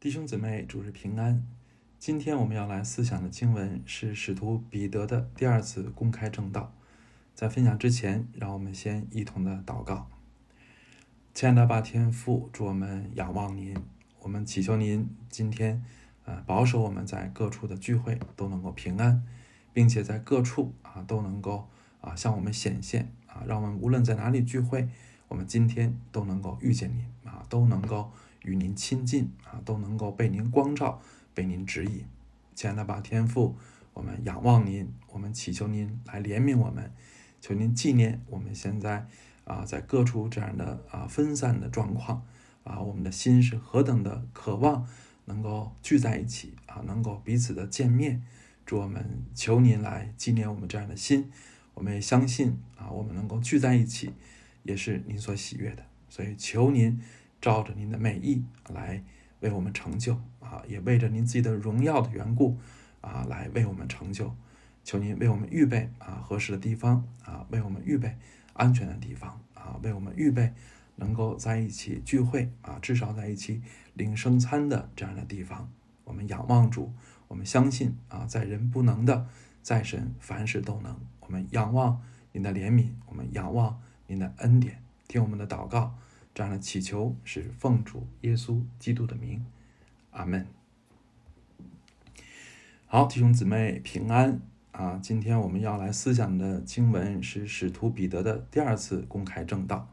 弟兄姊妹，主日平安。今天我们要来思想的经文是使徒彼得的第二次公开正道。在分享之前，让我们先一同的祷告。亲爱的爸天父，祝我们仰望您，我们祈求您今天，呃，保守我们在各处的聚会都能够平安，并且在各处啊都能够啊向我们显现啊，让我们无论在哪里聚会，我们今天都能够遇见您啊，都能够。与您亲近啊，都能够被您光照，被您指引。亲爱的吧天父，我们仰望您，我们祈求您来怜悯我们，求您纪念我们现在啊在各处这样的啊分散的状况啊，我们的心是何等的渴望能够聚在一起啊，能够彼此的见面。祝我们求您来纪念我们这样的心，我们也相信啊，我们能够聚在一起，也是您所喜悦的。所以求您。照着您的美意来为我们成就啊，也为着您自己的荣耀的缘故啊，来为我们成就。求您为我们预备啊合适的地方啊，为我们预备安全的地方啊，为我们预备能够在一起聚会啊，至少在一起领圣餐的这样的地方。我们仰望主，我们相信啊，在人不能的，在神凡事都能。我们仰望您的怜悯，我们仰望您的恩典，听我们的祷告。这样的祈求是奉主耶稣基督的名，阿门。好，弟兄姊妹平安啊！今天我们要来思想的经文是使徒彼得的第二次公开正道。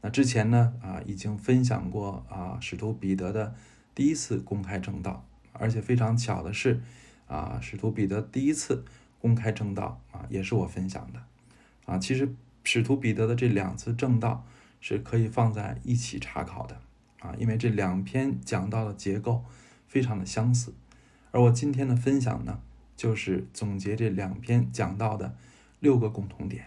那之前呢啊，已经分享过啊，使徒彼得的第一次公开正道，而且非常巧的是啊，使徒彼得第一次公开正道啊，也是我分享的啊。其实使徒彼得的这两次正道。是可以放在一起查考的啊，因为这两篇讲到的结构非常的相似，而我今天的分享呢，就是总结这两篇讲到的六个共同点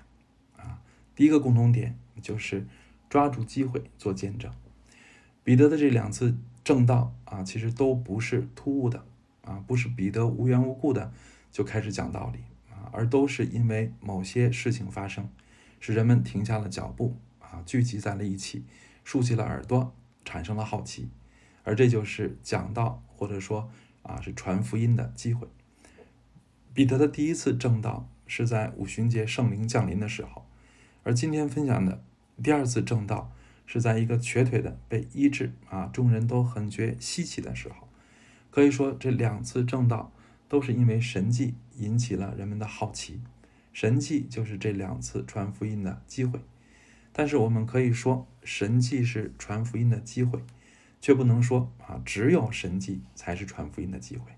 啊。第一个共同点就是抓住机会做见证。彼得的这两次正道啊，其实都不是突兀的啊，不是彼得无缘无故的就开始讲道理啊，而都是因为某些事情发生，使人们停下了脚步。啊，聚集在了一起，竖起了耳朵，产生了好奇，而这就是讲道或者说啊是传福音的机会。彼得的第一次正道是在五旬节圣灵降临的时候，而今天分享的第二次正道是在一个瘸腿的被医治啊，众人都很觉稀奇的时候。可以说这两次正道都是因为神迹引起了人们的好奇，神迹就是这两次传福音的机会。但是我们可以说，神迹是传福音的机会，却不能说啊，只有神迹才是传福音的机会。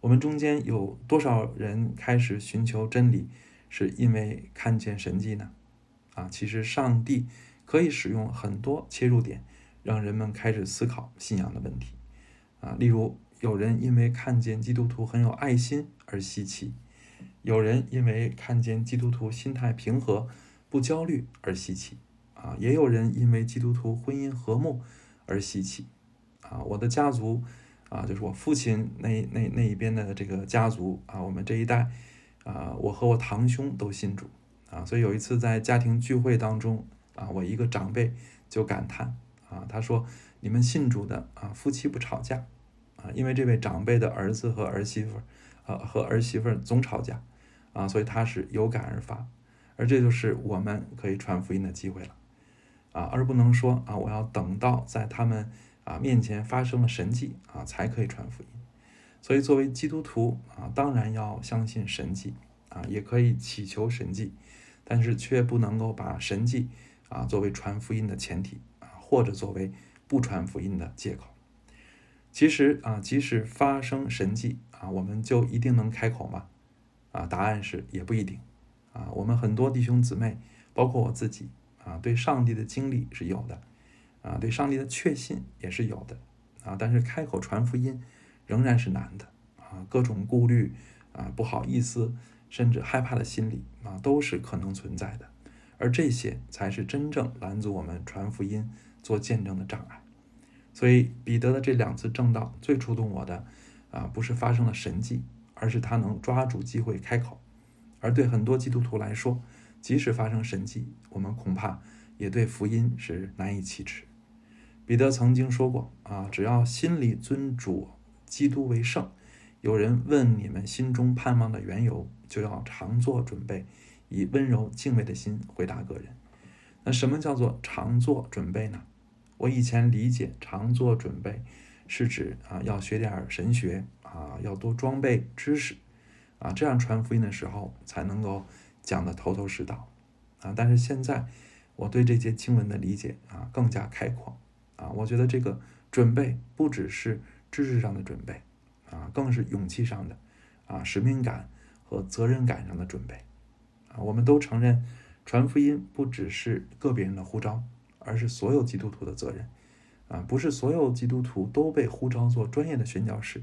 我们中间有多少人开始寻求真理，是因为看见神迹呢？啊，其实上帝可以使用很多切入点，让人们开始思考信仰的问题。啊，例如有人因为看见基督徒很有爱心而稀奇，有人因为看见基督徒心态平和。不焦虑而稀奇，啊，也有人因为基督徒婚姻和睦而稀奇，啊，我的家族，啊，就是我父亲那那那一边的这个家族，啊，我们这一代，啊，我和我堂兄都信主，啊，所以有一次在家庭聚会当中，啊，我一个长辈就感叹，啊，他说你们信主的啊，夫妻不吵架，啊，因为这位长辈的儿子和儿媳妇，呃，和儿媳妇总吵架，啊，所以他是有感而发。而这就是我们可以传福音的机会了，啊，而不能说啊，我要等到在他们啊面前发生了神迹啊，才可以传福音。所以，作为基督徒啊，当然要相信神迹啊，也可以祈求神迹，但是却不能够把神迹啊作为传福音的前提啊，或者作为不传福音的借口。其实啊，即使发生神迹啊，我们就一定能开口吗？啊，答案是也不一定。啊，我们很多弟兄姊妹，包括我自己啊，对上帝的经历是有的，啊，对上帝的确信也是有的，啊，但是开口传福音仍然是难的，啊，各种顾虑啊，不好意思，甚至害怕的心理啊，都是可能存在的，而这些才是真正拦阻我们传福音、做见证的障碍。所以彼得的这两次正道最触动我的，啊，不是发生了神迹，而是他能抓住机会开口。而对很多基督徒来说，即使发生神迹，我们恐怕也对福音是难以启齿。彼得曾经说过啊，只要心里尊主基督为圣，有人问你们心中盼望的缘由，就要常做准备，以温柔敬畏的心回答个人。那什么叫做常做准备呢？我以前理解常做准备是指啊要学点神学啊，要多装备知识啊，这样传福音的时候才能够讲得头头是道啊。但是现在我对这些经文的理解啊更加开阔啊，我觉得这个准备不只是知识上的准备啊，更是勇气上的啊使命感和责任感上的准备啊。我们都承认。传福音不只是个别人的呼召，而是所有基督徒的责任。啊，不是所有基督徒都被呼召做专业的宣教士，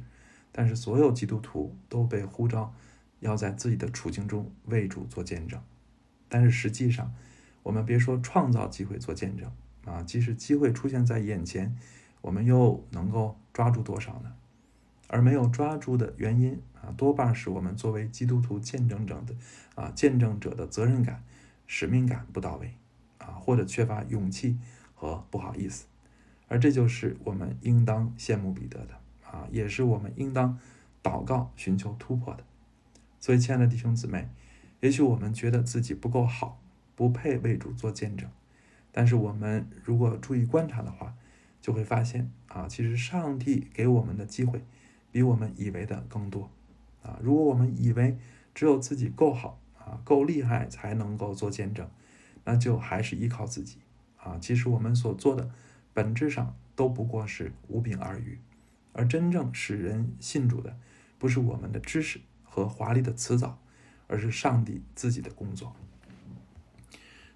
但是所有基督徒都被呼召要在自己的处境中为主做见证。但是实际上，我们别说创造机会做见证啊，即使机会出现在眼前，我们又能够抓住多少呢？而没有抓住的原因啊，多半是我们作为基督徒见证者的啊见证者的责任感。使命感不到位，啊，或者缺乏勇气和不好意思，而这就是我们应当羡慕彼得的，啊，也是我们应当祷告寻求突破的。所以，亲爱的弟兄姊妹，也许我们觉得自己不够好，不配为主做见证，但是我们如果注意观察的话，就会发现，啊，其实上帝给我们的机会比我们以为的更多，啊，如果我们以为只有自己够好。啊，够厉害才能够做见证，那就还是依靠自己啊。其实我们所做的本质上都不过是无柄二语，而真正使人信主的，不是我们的知识和华丽的辞藻，而是上帝自己的工作。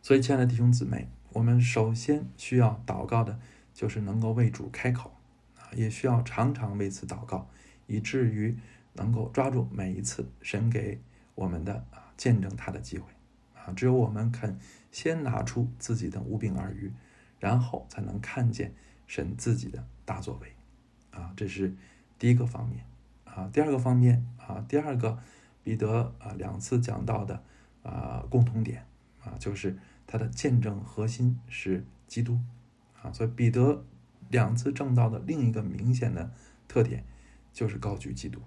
所以，亲爱的弟兄姊妹，我们首先需要祷告的，就是能够为主开口啊，也需要常常为此祷告，以至于能够抓住每一次神给我们的啊。见证他的机会，啊，只有我们肯先拿出自己的无柄二鱼，然后才能看见神自己的大作为，啊，这是第一个方面，啊，第二个方面，啊，第二个彼得啊两次讲到的啊共同点，啊，就是他的见证核心是基督，啊，所以彼得两次证道的另一个明显的特点就是高举基督，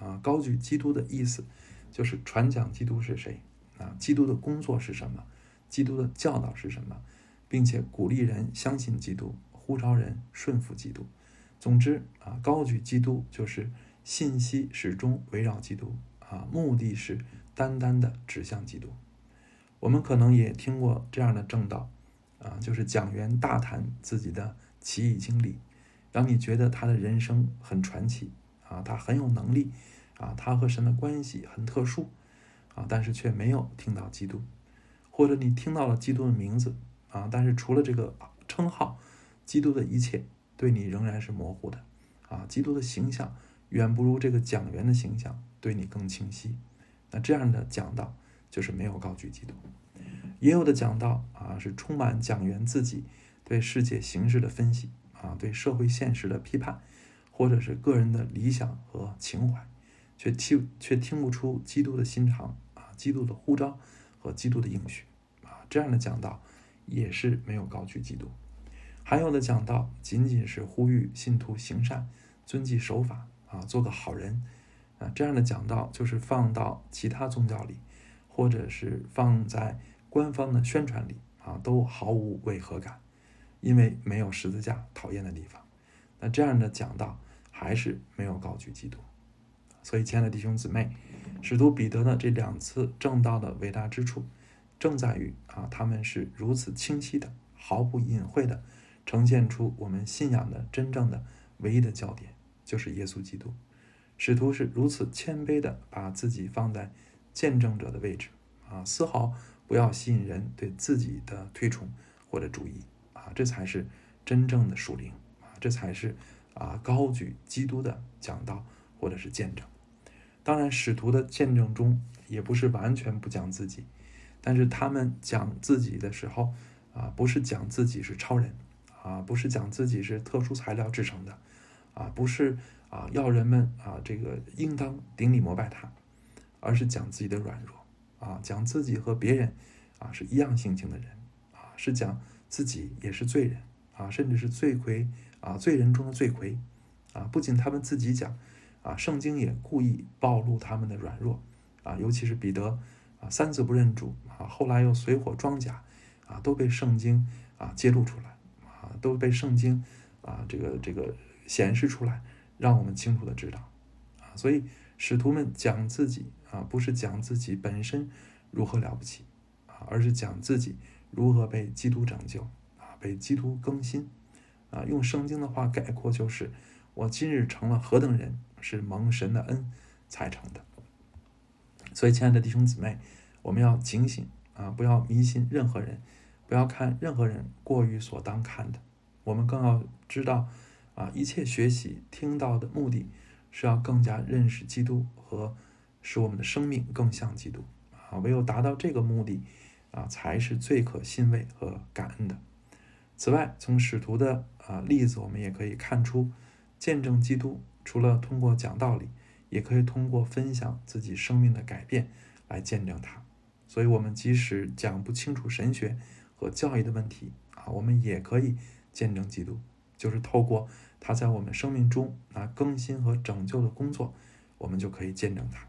啊，高举基督的意思。就是传讲基督是谁啊？基督的工作是什么？基督的教导是什么？并且鼓励人相信基督，呼召人顺服基督。总之啊，高举基督就是信息始终围绕基督啊，目的是单单的指向基督。我们可能也听过这样的正道啊，就是讲员大谈自己的奇异经历，让你觉得他的人生很传奇啊，他很有能力。啊，他和神的关系很特殊，啊，但是却没有听到基督，或者你听到了基督的名字，啊，但是除了这个称号，基督的一切对你仍然是模糊的，啊，基督的形象远不如这个讲员的形象对你更清晰。那这样的讲道就是没有高举基督，也有的讲道啊是充满讲员自己对世界形势的分析，啊，对社会现实的批判，或者是个人的理想和情怀。却听却听不出基督的心肠啊，基督的呼召和基督的应许啊，这样的讲道也是没有高举基督。还有的讲道仅仅是呼吁信徒行善、遵纪守法啊，做个好人啊，这样的讲道就是放到其他宗教里，或者是放在官方的宣传里啊，都毫无违和感，因为没有十字架讨厌的地方。那这样的讲道还是没有高举基督。所以，亲爱的弟兄姊妹，使徒彼得的这两次正道的伟大之处，正在于啊，他们是如此清晰的、毫不隐晦的呈现出我们信仰的真正的唯一的焦点，就是耶稣基督。使徒是如此谦卑的把自己放在见证者的位置啊，丝毫不要吸引人对自己的推崇或者注意啊，这才是真正的属灵啊，这才是啊高举基督的讲道或者是见证。当然，使徒的见证中也不是完全不讲自己，但是他们讲自己的时候，啊，不是讲自己是超人，啊，不是讲自己是特殊材料制成的，啊，不是啊要人们啊这个应当顶礼膜拜他，而是讲自己的软弱，啊，讲自己和别人啊是一样性情的人，啊，是讲自己也是罪人，啊，甚至是罪魁啊，罪人中的罪魁啊。不仅他们自己讲啊，圣经也故意暴露他们的软弱啊，尤其是彼得啊，三次不认主啊，后来又随火装甲啊，都被圣经啊揭露出来啊，都被圣经啊这个这个显示出来，让我们清楚的知道啊。所以使徒们讲自己啊，不是讲自己本身如何了不起啊，而是讲自己如何被基督拯救啊。被基督更新，啊，用圣经的话概括就是：我今日成了何等人，是蒙神的恩才成的。所以，亲爱的弟兄姊妹，我们要警醒啊，不要迷信任何人，不要看任何人过于所当看的。我们更要知道啊，一切学习听到的目的是要更加认识基督和使我们的生命更像基督啊。唯有达到这个目的啊，才是最可欣慰和感恩的。此外，从使徒的啊例子，我们也可以看出，见证基督除了通过讲道理，也可以通过分享自己生命的改变来见证他。所以，我们即使讲不清楚神学和教义的问题啊，我们也可以见证基督，就是透过他在我们生命中啊更新和拯救的工作，我们就可以见证他。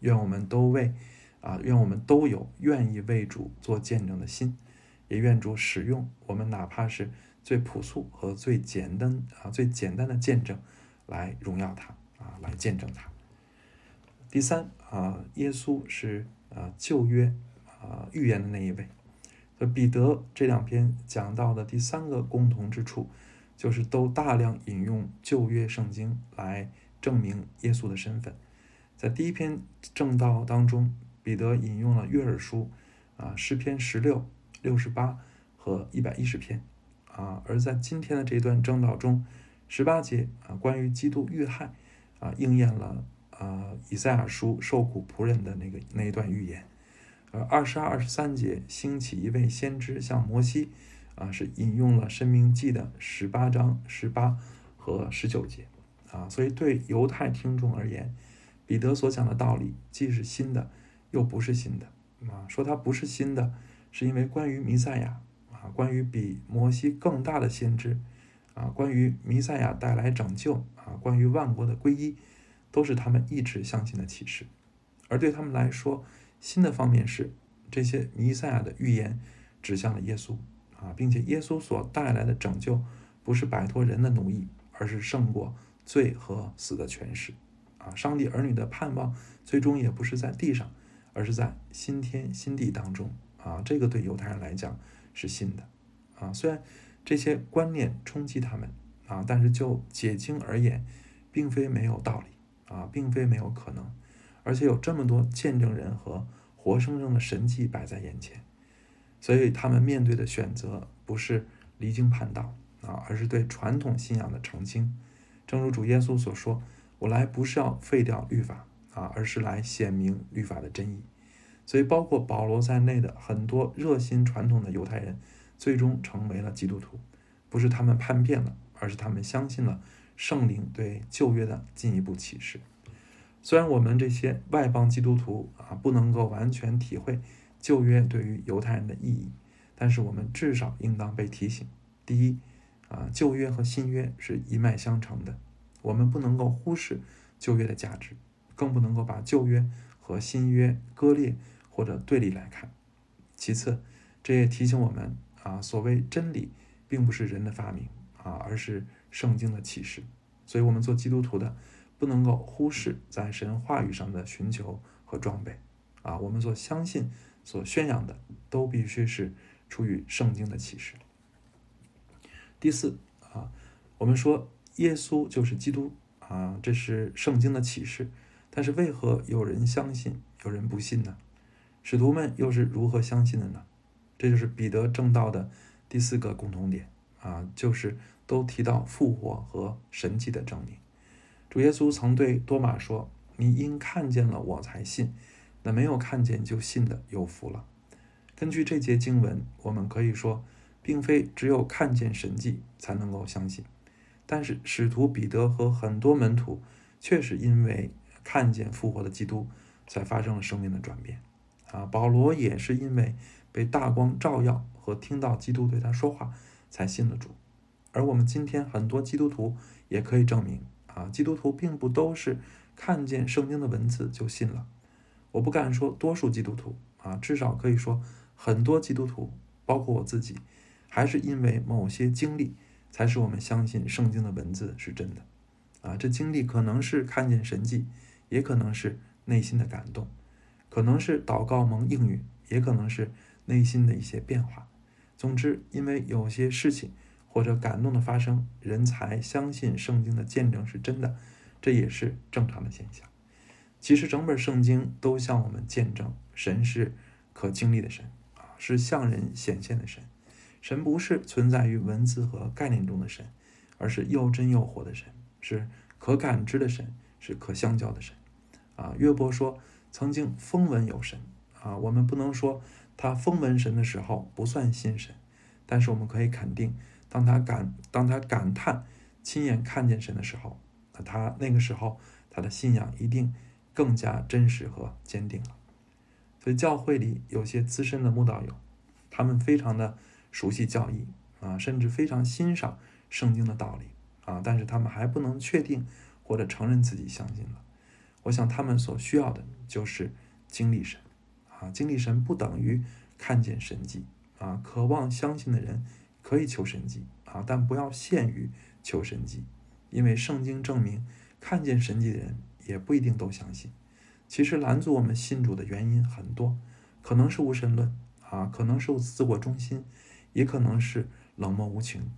愿我们都为啊，愿我们都有愿意为主做见证的心。也愿主使用我们，哪怕是最朴素和最简单啊、最简单的见证，来荣耀他啊，来见证他。第三啊，耶稣是啊旧约啊预言的那一位。所以彼得这两篇讲到的第三个共同之处，就是都大量引用旧约圣经来证明耶稣的身份。在第一篇正道当中，彼得引用了约珥书啊诗篇十六。六十八和一百一十篇，啊，而在今天的这一段正道中，十八节啊，关于基督遇害，啊，应验了啊以赛亚书受苦仆人的那个那一段预言，而，二十二、二十三节兴起一位先知像摩西，啊，是引用了申命记的十八章十八和十九节，啊，所以对犹太听众而言，彼得所讲的道理既是新的，又不是新的，啊，说它不是新的。是因为关于弥赛亚啊，关于比摩西更大的先知啊，关于弥赛亚带来拯救啊，关于万国的归一，都是他们一直相信的启示。而对他们来说，新的方面是这些弥赛亚的预言指向了耶稣啊，并且耶稣所带来的拯救不是摆脱人的奴役，而是胜过罪和死的权势啊。上帝儿女的盼望最终也不是在地上，而是在新天新地当中。啊，这个对犹太人来讲是新的，啊，虽然这些观念冲击他们，啊，但是就解经而言，并非没有道理，啊，并非没有可能，而且有这么多见证人和活生生的神迹摆在眼前，所以他们面对的选择不是离经叛道，啊，而是对传统信仰的澄清。正如主耶稣所说：“我来不是要废掉律法，啊，而是来显明律法的真意。”所以，包括保罗在内的很多热心传统的犹太人，最终成为了基督徒，不是他们叛变了，而是他们相信了圣灵对旧约的进一步启示。虽然我们这些外邦基督徒啊，不能够完全体会旧约对于犹太人的意义，但是我们至少应当被提醒：第一，啊，旧约和新约是一脉相承的，我们不能够忽视旧约的价值，更不能够把旧约和新约割裂。或者对立来看，其次，这也提醒我们啊，所谓真理并不是人的发明啊，而是圣经的启示。所以，我们做基督徒的不能够忽视在神话语上的寻求和装备啊。我们所相信、所宣扬的都必须是出于圣经的启示。第四啊，我们说耶稣就是基督啊，这是圣经的启示。但是，为何有人相信，有人不信呢？使徒们又是如何相信的呢？这就是彼得正道的第四个共同点啊，就是都提到复活和神迹的证明。主耶稣曾对多马说：“你因看见了我才信，那没有看见就信的有福了。”根据这节经文，我们可以说，并非只有看见神迹才能够相信，但是使徒彼得和很多门徒却是因为看见复活的基督，才发生了生命的转变。啊，保罗也是因为被大光照耀和听到基督对他说话，才信了主。而我们今天很多基督徒也可以证明啊，基督徒并不都是看见圣经的文字就信了。我不敢说多数基督徒啊，至少可以说很多基督徒，包括我自己，还是因为某些经历，才使我们相信圣经的文字是真的。啊，这经历可能是看见神迹，也可能是内心的感动，可能是祷告蒙应允，也可能是内心的一些变化。总之，因为有些事情或者感动的发生，人才相信圣经的见证是真的，这也是正常的现象。其实，整本圣经都向我们见证，神是可经历的神啊，是向人显现的神。神不是存在于文字和概念中的神，而是又真又活的神。是可感知的神，是可相交的神，啊，约伯说曾经风闻有神，啊，我们不能说他风闻神的时候不算信神，但是我们可以肯定，当他感当他感叹亲眼看见神的时候，那他那个时候他的信仰一定更加真实和坚定了。所以教会里有些资深的慕道友，他们非常的熟悉教义，啊，甚至非常欣赏圣经的道理。啊！但是他们还不能确定或者承认自己相信了。我想他们所需要的就是经历神。啊，经历神不等于看见神迹。啊，渴望相信的人可以求神迹。啊，但不要限于求神迹，因为圣经证明，看见神迹的人也不一定都相信。其实拦阻我们信主的原因很多，可能是无神论，啊，可能是自我中心，也可能是冷漠无情。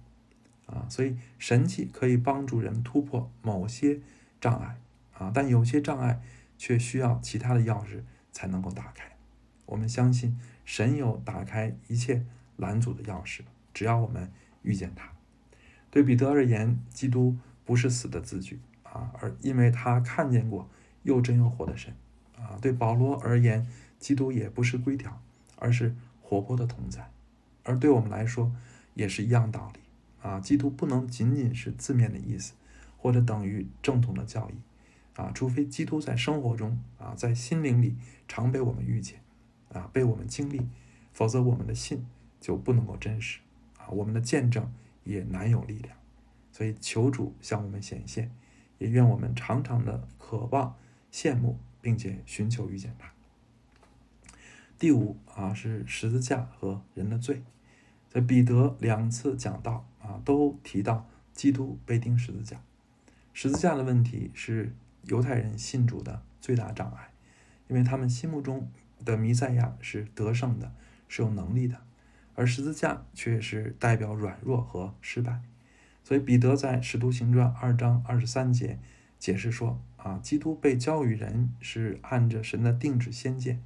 啊，所以神迹可以帮助人突破某些障碍啊，但有些障碍却需要其他的钥匙才能够打开。我们相信神有打开一切拦阻的钥匙，只要我们遇见他。对彼得而言，基督不是死的字句啊，而因为他看见过又真又活的神啊。对保罗而言，基督也不是规条，而是活泼的同在。而对我们来说，也是一样道理。啊，基督不能仅仅是字面的意思，或者等于正统的教义，啊，除非基督在生活中啊，在心灵里常被我们遇见，啊，被我们经历，否则我们的信就不能够真实，啊，我们的见证也难有力量。所以求主向我们显现，也愿我们常常的渴望、羡慕，并且寻求遇见他。第五啊，是十字架和人的罪。在彼得两次讲到啊，都提到基督被钉十字架。十字架的问题是犹太人信主的最大障碍，因为他们心目中的弥赛亚是得胜的，是有能力的，而十字架却是代表软弱和失败。所以彼得在使徒行传二章二十三节解释说啊，基督被交与人是按着神的定旨先见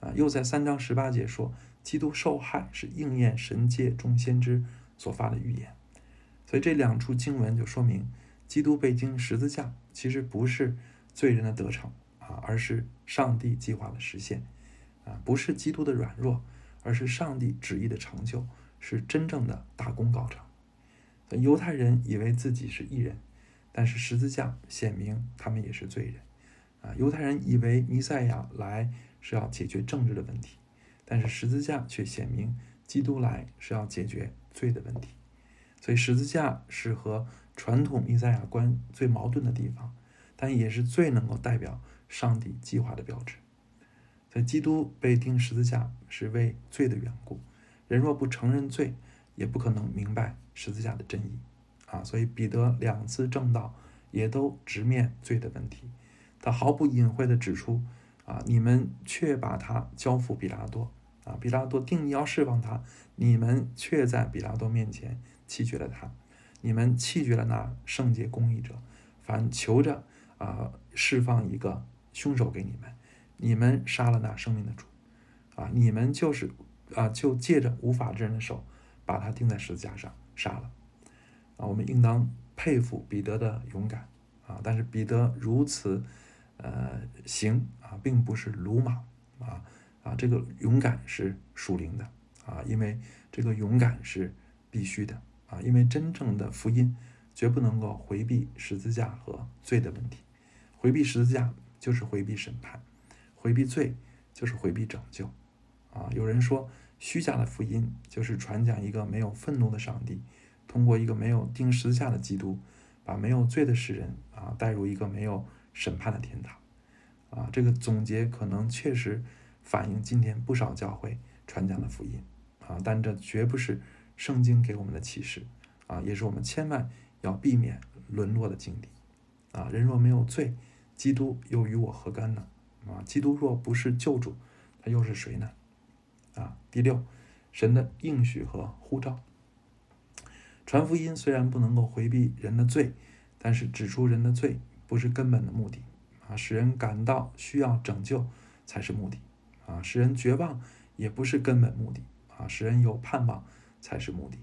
啊，又在三章十八节说。基督受害是应验神界众先知所发的预言，所以这两处经文就说明，基督被钉十字架其实不是罪人的得逞啊，而是上帝计划的实现啊，不是基督的软弱，而是上帝旨意的成就，是真正的大功告成。犹太人以为自己是义人，但是十字架显明他们也是罪人啊。犹太人以为弥赛亚来是要解决政治的问题。但是十字架却显明，基督来是要解决罪的问题，所以十字架是和传统弥赛亚观最矛盾的地方，但也是最能够代表上帝计划的标志。所以基督被钉十字架是为罪的缘故，人若不承认罪，也不可能明白十字架的真意啊！所以彼得两次正道也都直面罪的问题，他毫不隐晦地指出。啊！你们却把他交付比拉多，啊！比拉多定要释放他，你们却在比拉多面前弃绝了他，你们弃绝了那圣洁公义者，反求着啊释放一个凶手给你们，你们杀了那生命的主，啊！你们就是啊，就借着无法之人的手把他钉在十字架上杀了，啊！我们应当佩服彼得的勇敢，啊！但是彼得如此。呃，行啊，并不是鲁莽啊啊，这个勇敢是属灵的啊，因为这个勇敢是必须的啊，因为真正的福音绝不能够回避十字架和罪的问题，回避十字架就是回避审判，回避罪就是回避拯救啊。有人说，虚假的福音就是传讲一个没有愤怒的上帝，通过一个没有钉十字架的基督，把没有罪的世人啊带入一个没有审判的天堂。啊，这个总结可能确实反映今天不少教会传讲的福音啊，但这绝不是圣经给我们的启示啊，也是我们千万要避免沦落的境地啊。人若没有罪，基督又与我何干呢？啊，基督若不是救主，他又是谁呢？啊，第六，神的应许和呼召，传福音虽然不能够回避人的罪，但是指出人的罪不是根本的目的。啊，使人感到需要拯救才是目的，啊，使人绝望也不是根本目的，啊，使人有盼望才是目的。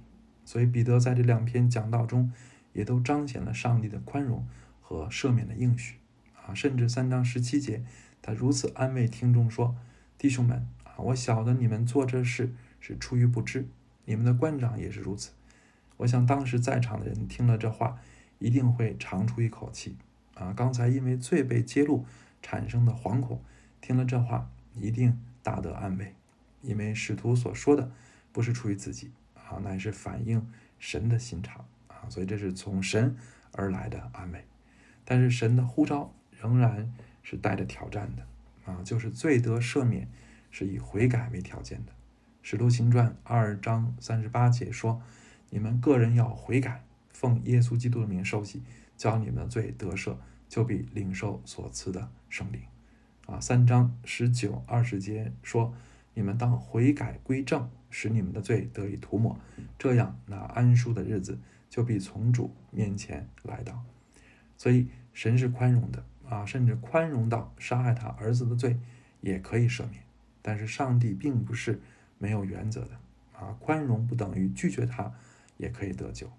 所以彼得在这两篇讲道中，也都彰显了上帝的宽容和赦免的应许，啊，甚至三章十七节，他如此安慰听众说：“弟兄们，我晓得你们做这事是出于不知，你们的官长也是如此。”我想当时在场的人听了这话，一定会长出一口气。啊，刚才因为罪被揭露产生的惶恐，听了这话一定大得安慰，因为使徒所说的不是出于自己啊，乃是反映神的心肠啊，所以这是从神而来的安慰。但是神的呼召仍然是带着挑战的啊，就是罪得赦免是以悔改为条件的。使徒行传二章三十八节说：“你们个人要悔改，奉耶稣基督的名受洗，叫你们的罪得赦。”就必领受所赐的圣灵，啊，三章十九二十节说：“你们当悔改归正，使你们的罪得以涂抹，这样那安舒的日子就必从主面前来到。”所以神是宽容的啊，甚至宽容到杀害他儿子的罪也可以赦免。但是上帝并不是没有原则的啊，宽容不等于拒绝他也可以得救。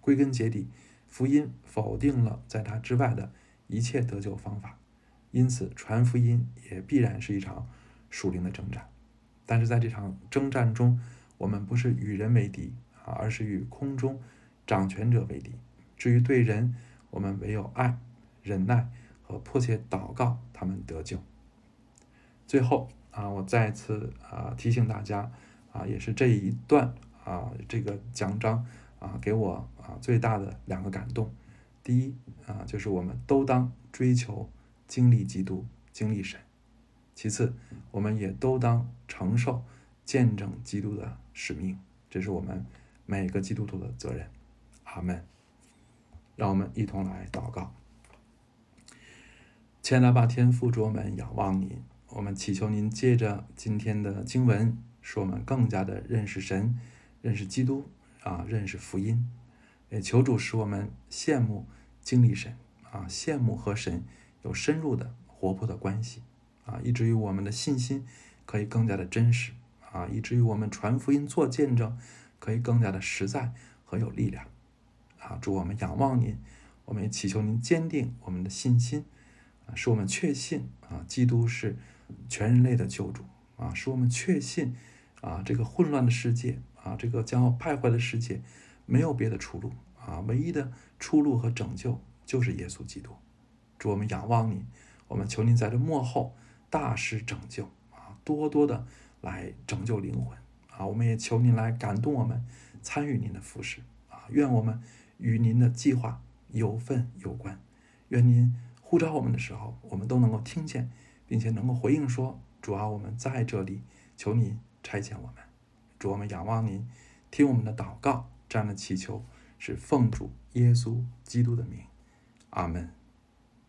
归根结底，福音否定了在他之外的。一切得救方法，因此传福音也必然是一场属灵的征战。但是在这场征战中，我们不是与人为敌啊，而是与空中掌权者为敌。至于对人，我们唯有爱、忍耐和迫切祷告，他们得救。最后啊，我再次啊提醒大家啊，也是这一段啊这个讲章啊给我啊最大的两个感动。第一啊，就是我们都当追求经历基督、经历神；其次，我们也都当承受见证基督的使命，这是我们每个基督徒的责任。阿门。让我们一同来祷告。前来吧天父，主我们仰望您，我们祈求您借着今天的经文，使我们更加的认识神、认识基督啊，认识福音。也求主使我们羡慕经历神啊，羡慕和神有深入的活泼的关系啊，以至于我们的信心可以更加的真实啊，以至于我们传福音做见证可以更加的实在和有力量啊。祝我们仰望您，我们也祈求您坚定我们的信心啊，使我们确信啊，基督是全人类的救主啊，使我们确信啊，这个混乱的世界啊，这个将要败坏的世界。没有别的出路啊！唯一的出路和拯救就是耶稣基督。主，我们仰望你，我们求您在这幕后大施拯救啊，多多的来拯救灵魂啊！我们也求您来感动我们，参与您的服饰啊！愿我们与您的计划有份有关。愿您呼召我们的时候，我们都能够听见，并且能够回应说：“主啊，我们在这里，求您差遣我们。”主，我们仰望您，听我们的祷告。这样的祈求是奉主耶稣基督的名，阿门。